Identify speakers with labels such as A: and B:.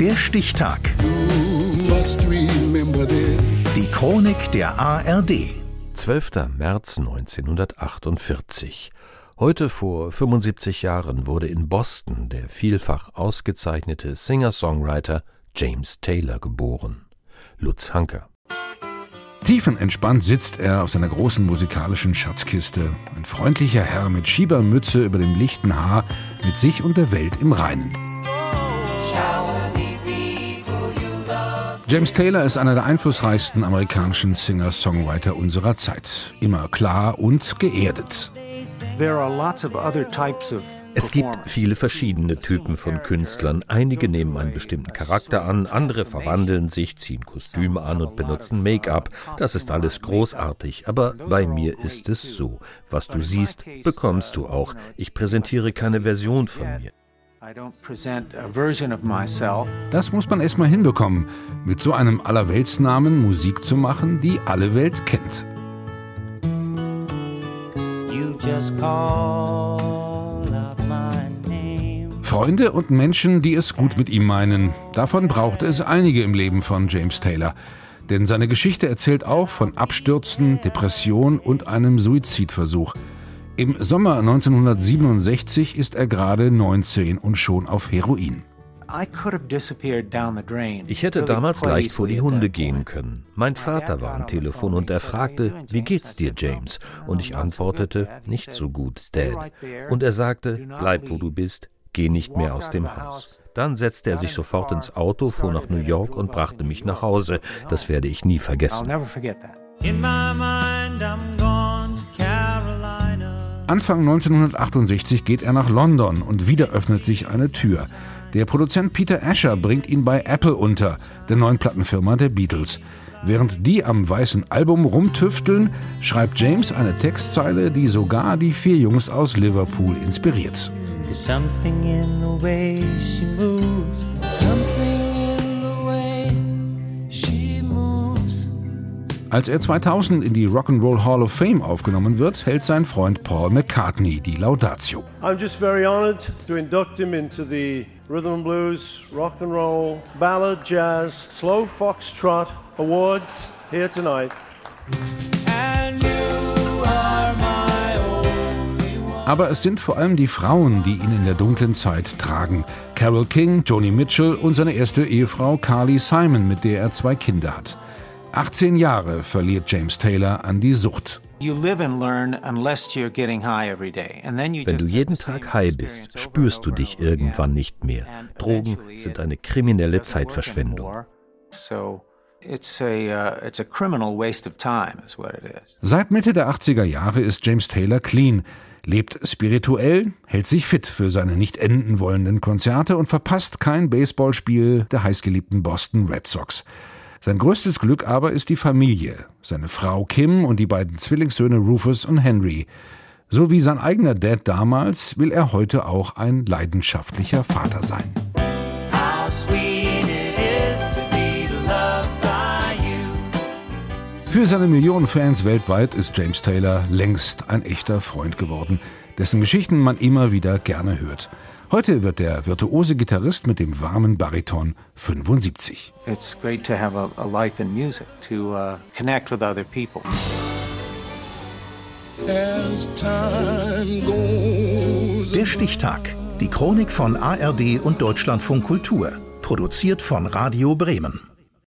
A: Der Stichtag. Die Chronik der ARD.
B: 12. März 1948. Heute vor 75 Jahren wurde in Boston der vielfach ausgezeichnete Singer-Songwriter James Taylor geboren. Lutz Hanker.
C: Tiefenentspannt sitzt er auf seiner großen musikalischen Schatzkiste. Ein freundlicher Herr mit Schiebermütze über dem lichten Haar, mit sich und der Welt im Reinen. James Taylor ist einer der einflussreichsten amerikanischen Singer-Songwriter unserer Zeit. Immer klar und geerdet.
B: Es gibt viele verschiedene Typen von Künstlern. Einige nehmen einen bestimmten Charakter an, andere verwandeln sich, ziehen Kostüme an und benutzen Make-up. Das ist alles großartig, aber bei mir ist es so. Was du siehst, bekommst du auch. Ich präsentiere keine Version von mir.
C: Das muss man erstmal hinbekommen, mit so einem Allerweltsnamen Musik zu machen, die alle Welt kennt. Freunde und Menschen, die es gut mit ihm meinen. Davon brauchte es einige im Leben von James Taylor. Denn seine Geschichte erzählt auch von Abstürzen, Depression und einem Suizidversuch. Im Sommer 1967 ist er gerade 19 und schon auf Heroin.
B: Ich hätte damals leicht vor die Hunde gehen können. Mein Vater war am Telefon und er fragte, wie geht's dir, James? Und ich antwortete, nicht so gut, Dad. Und er sagte, bleib wo du bist, geh nicht mehr aus dem Haus. Dann setzte er sich sofort ins Auto, fuhr nach New York und brachte mich nach Hause. Das werde ich nie vergessen. In my mind I'm gone
C: Anfang 1968 geht er nach London und wieder öffnet sich eine Tür. Der Produzent Peter Asher bringt ihn bei Apple unter, der neuen Plattenfirma der Beatles. Während die am weißen Album rumtüfteln, schreibt James eine Textzeile, die sogar die vier Jungs aus Liverpool inspiriert. Something in the way she moves, Als er 2000 in die Rock'n'Roll Hall of Fame aufgenommen wird, hält sein Freund Paul McCartney die Laudatio. I'm just very honored to induct him into the Rhythm and Blues, Rock'n'Roll, Ballad, Jazz, Slow Foxtrot Awards here tonight. Aber es sind vor allem die Frauen, die ihn in der dunklen Zeit tragen. Carol King, Joni Mitchell und seine erste Ehefrau Carly Simon, mit der er zwei Kinder hat. 18 Jahre verliert James Taylor an die Sucht.
B: Wenn du jeden Tag high bist, spürst du dich irgendwann nicht mehr. Drogen sind eine kriminelle Zeitverschwendung.
C: Uh, Seit Mitte der 80er Jahre ist James Taylor clean, lebt spirituell, hält sich fit für seine nicht enden wollenden Konzerte und verpasst kein Baseballspiel der heißgeliebten Boston Red Sox. Sein größtes Glück aber ist die Familie, seine Frau Kim und die beiden Zwillingssöhne Rufus und Henry. So wie sein eigener Dad damals will er heute auch ein leidenschaftlicher Vater sein. Für seine Millionen Fans weltweit ist James Taylor längst ein echter Freund geworden, dessen Geschichten man immer wieder gerne hört. Heute wird der virtuose Gitarrist mit dem warmen Bariton 75. It's great to have a, a life in music, to uh, connect with other people.
A: Der Stichtag. Die Chronik von ARD und Deutschlandfunk Kultur. Produziert von Radio Bremen.